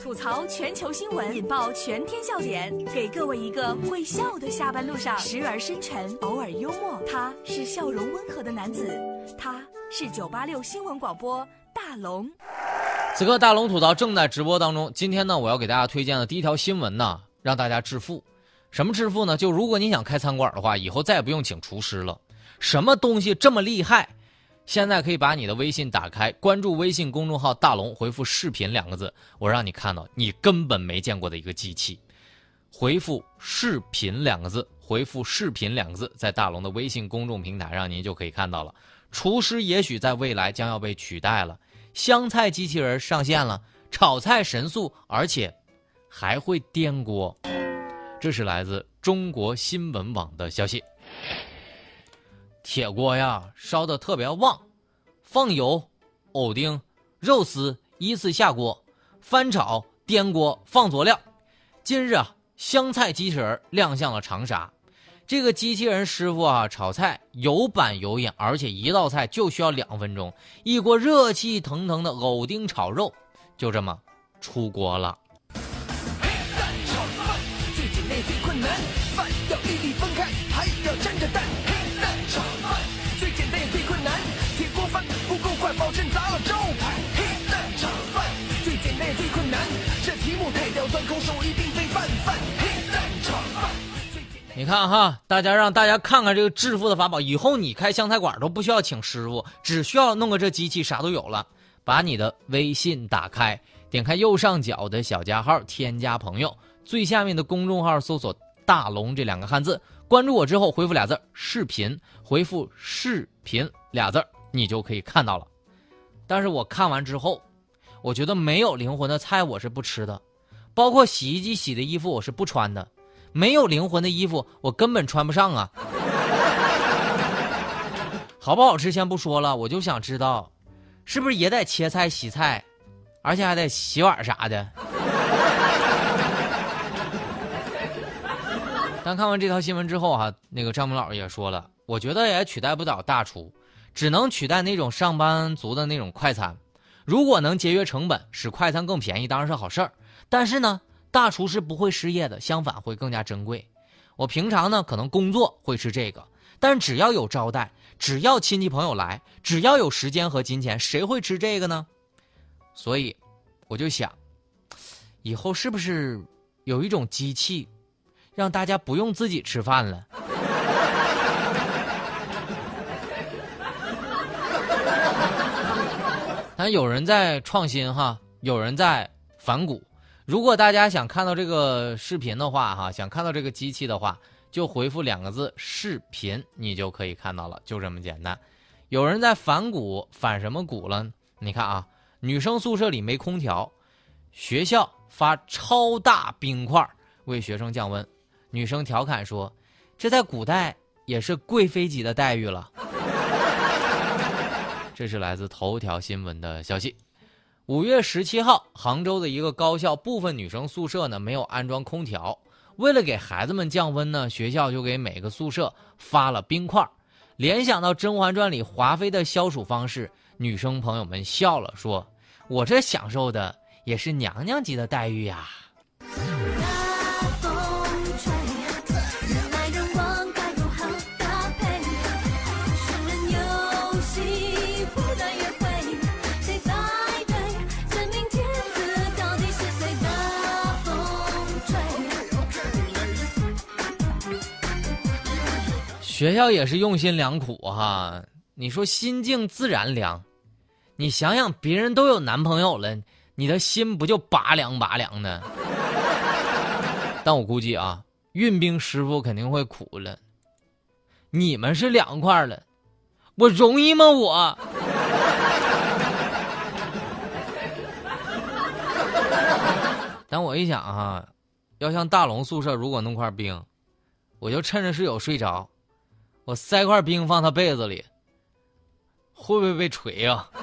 吐槽全球新闻，引爆全天笑点，给各位一个会笑的下班路上，时而深沉，偶尔幽默。他是笑容温和的男子，他是九八六新闻广播大龙。此刻大龙吐槽正在直播当中。今天呢，我要给大家推荐的第一条新闻呢，让大家致富。什么致富呢？就如果你想开餐馆的话，以后再也不用请厨师了。什么东西这么厉害？现在可以把你的微信打开，关注微信公众号“大龙”，回复“视频”两个字，我让你看到你根本没见过的一个机器。回复“视频”两个字，回复“视频”两个字，在大龙的微信公众平台上，您就可以看到了。厨师也许在未来将要被取代了，香菜机器人上线了，炒菜神速，而且还会颠锅。这是来自中国新闻网的消息。铁锅呀，烧的特别旺，放油、藕丁、肉丝依次下锅，翻炒、颠锅、放佐料。今日啊，香菜机器人亮相了长沙。这个机器人师傅啊，炒菜有板有眼，而且一道菜就需要两分钟，一锅热气腾腾的藕丁炒肉就这么出锅了。你看哈，大家让大家看看这个致富的法宝。以后你开湘菜馆都不需要请师傅，只需要弄个这机器，啥都有了。把你的微信打开，点开右上角的小加号，添加朋友，最下面的公众号搜索“大龙”这两个汉字，关注我之后回复俩字“视频”，回复“视频”俩字，你就可以看到了。但是我看完之后，我觉得没有灵魂的菜我是不吃的，包括洗衣机洗的衣服我是不穿的。没有灵魂的衣服，我根本穿不上啊！好不好吃先不说了，我就想知道，是不是也得切菜、洗菜，而且还得洗碗啥的？但看完这条新闻之后哈，那个张明老也说了，我觉得也取代不了大厨，只能取代那种上班族的那种快餐。如果能节约成本，使快餐更便宜，当然是好事儿。但是呢？大厨是不会失业的，相反会更加珍贵。我平常呢可能工作会吃这个，但只要有招待，只要亲戚朋友来，只要有时间和金钱，谁会吃这个呢？所以，我就想，以后是不是有一种机器，让大家不用自己吃饭了？但有人在创新哈，有人在反骨。如果大家想看到这个视频的话，哈，想看到这个机器的话，就回复两个字“视频”，你就可以看到了，就这么简单。有人在反骨，反什么骨了？你看啊，女生宿舍里没空调，学校发超大冰块为学生降温。女生调侃说：“这在古代也是贵妃级的待遇了。”这是来自头条新闻的消息。五月十七号，杭州的一个高校部分女生宿舍呢没有安装空调，为了给孩子们降温呢，学校就给每个宿舍发了冰块。联想到《甄嬛传》里华妃的消暑方式，女生朋友们笑了，说：“我这享受的也是娘娘级的待遇呀。”学校也是用心良苦哈，你说心静自然凉，你想想别人都有男朋友了，你的心不就拔凉拔凉的？但我估计啊，运兵师傅肯定会苦了。你们是凉快了，我容易吗？我。但我一想哈，要像大龙宿舍如果弄块冰，我就趁着室友睡着。我塞块冰放他被子里，会不会被锤呀？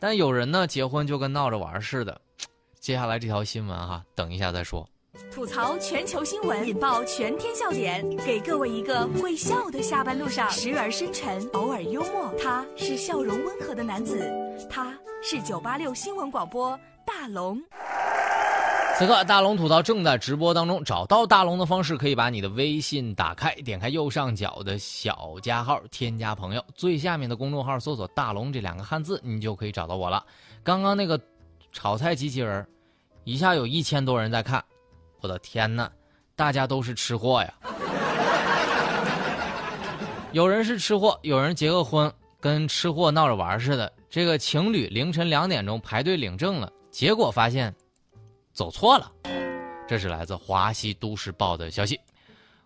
但有人呢，结婚就跟闹着玩似的。接下来这条新闻哈，等一下再说。吐槽全球新闻，引爆全天笑点，给各位一个会笑的下班路上，时而深沉，偶尔幽默。他是笑容温和的男子，他是九八六新闻广播大龙。此刻，大龙吐槽正在直播当中。找到大龙的方式，可以把你的微信打开，点开右上角的小加号，添加朋友，最下面的公众号搜索“大龙”这两个汉字，你就可以找到我了。刚刚那个炒菜机器人，一下有一千多人在看，我的天哪！大家都是吃货呀。有人是吃货，有人结个婚，跟吃货闹着玩似的。这个情侣凌晨两点钟排队领证了，结果发现。走错了，这是来自华西都市报的消息。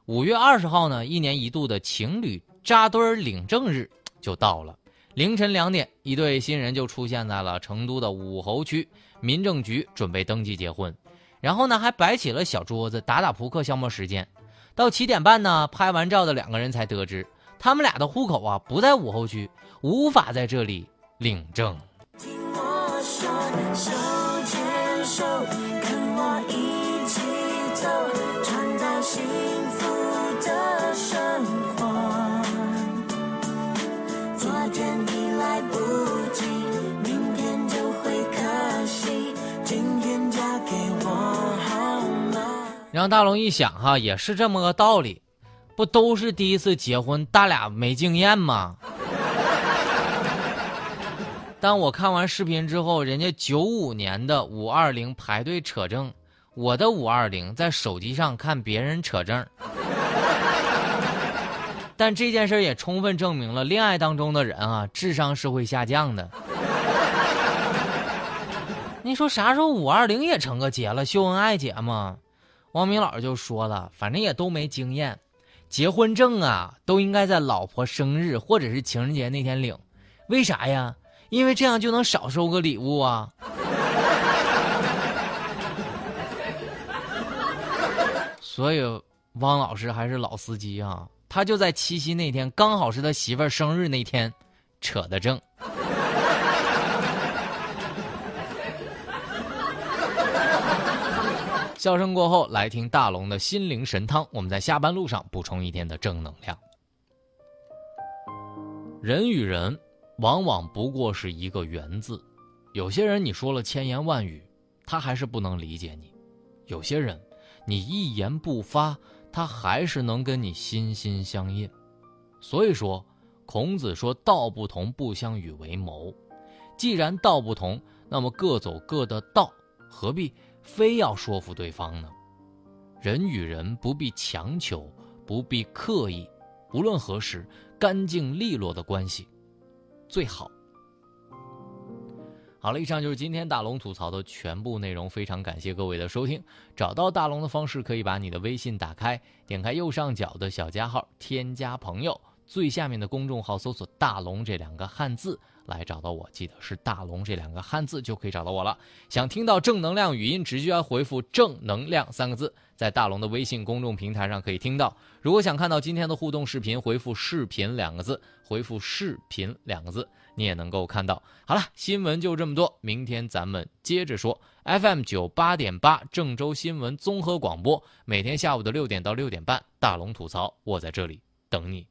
五月二十号呢，一年一度的情侣扎堆儿领证日就到了。凌晨两点，一对新人就出现在了成都的武侯区民政局，准备登记结婚。然后呢，还摆起了小桌子打打扑克消磨时间。到七点半呢，拍完照的两个人才得知，他们俩的户口啊不在武侯区，无法在这里领证。听我说，手牵手。幸福的生活。昨天你来不及，明天就会可惜。今天嫁给我好吗？让大龙一想哈，也是这么个道理，不都是第一次结婚，大俩没经验吗？当我看完视频之后，人家九五年的五二零排队扯证。我的五二零在手机上看别人扯证，但这件事也充分证明了恋爱当中的人啊，智商是会下降的。你说啥时候五二零也成个节了，秀恩爱节吗？王明老师就说了，反正也都没经验，结婚证啊都应该在老婆生日或者是情人节那天领，为啥呀？因为这样就能少收个礼物啊。所以，汪老师还是老司机啊！他就在七夕那天，刚好是他媳妇儿生日那天，扯的正。笑声过后，来听大龙的心灵神汤。我们在下班路上补充一天的正能量。人与人，往往不过是一个“缘”字。有些人你说了千言万语，他还是不能理解你；有些人。你一言不发，他还是能跟你心心相印。所以说，孔子说“道不同，不相与为谋”。既然道不同，那么各走各的道，何必非要说服对方呢？人与人不必强求，不必刻意，无论何时，干净利落的关系最好。好了，以上就是今天大龙吐槽的全部内容。非常感谢各位的收听。找到大龙的方式，可以把你的微信打开，点开右上角的小加号，添加朋友，最下面的公众号搜索“大龙”这两个汉字来找到我。记得是“大龙”这两个汉字就可以找到我了。想听到正能量语音，只需要回复“正能量”三个字，在大龙的微信公众平台上可以听到。如果想看到今天的互动视频，回复“视频”两个字，回复“视频”两个字。你也能够看到。好了，新闻就这么多，明天咱们接着说。FM 九八点八，郑州新闻综合广播，每天下午的六点到六点半，大龙吐槽，我在这里等你。